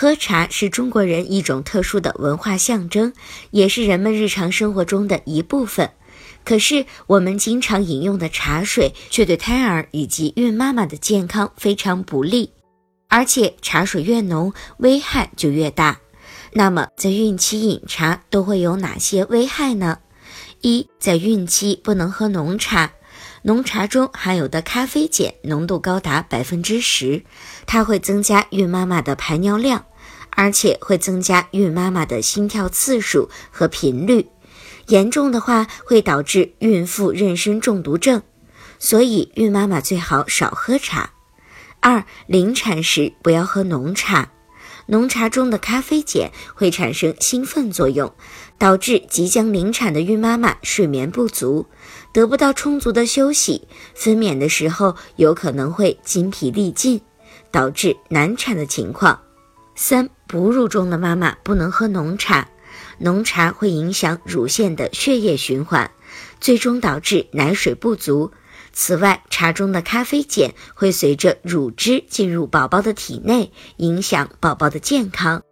喝茶是中国人一种特殊的文化象征，也是人们日常生活中的一部分。可是，我们经常饮用的茶水却对胎儿以及孕妈妈的健康非常不利，而且茶水越浓，危害就越大。那么，在孕期饮茶都会有哪些危害呢？一，在孕期不能喝浓茶。浓茶中含有的咖啡碱浓度高达百分之十，它会增加孕妈妈的排尿量，而且会增加孕妈妈的心跳次数和频率，严重的话会导致孕妇妊娠中毒症，所以孕妈妈最好少喝茶。二，临产时不要喝浓茶。浓茶中的咖啡碱会产生兴奋作用，导致即将临产的孕妈妈睡眠不足，得不到充足的休息，分娩的时候有可能会精疲力尽，导致难产的情况。三、哺乳中的妈妈不能喝浓茶，浓茶会影响乳腺的血液循环，最终导致奶水不足。此外，茶中的咖啡碱会随着乳汁进入宝宝的体内，影响宝宝的健康。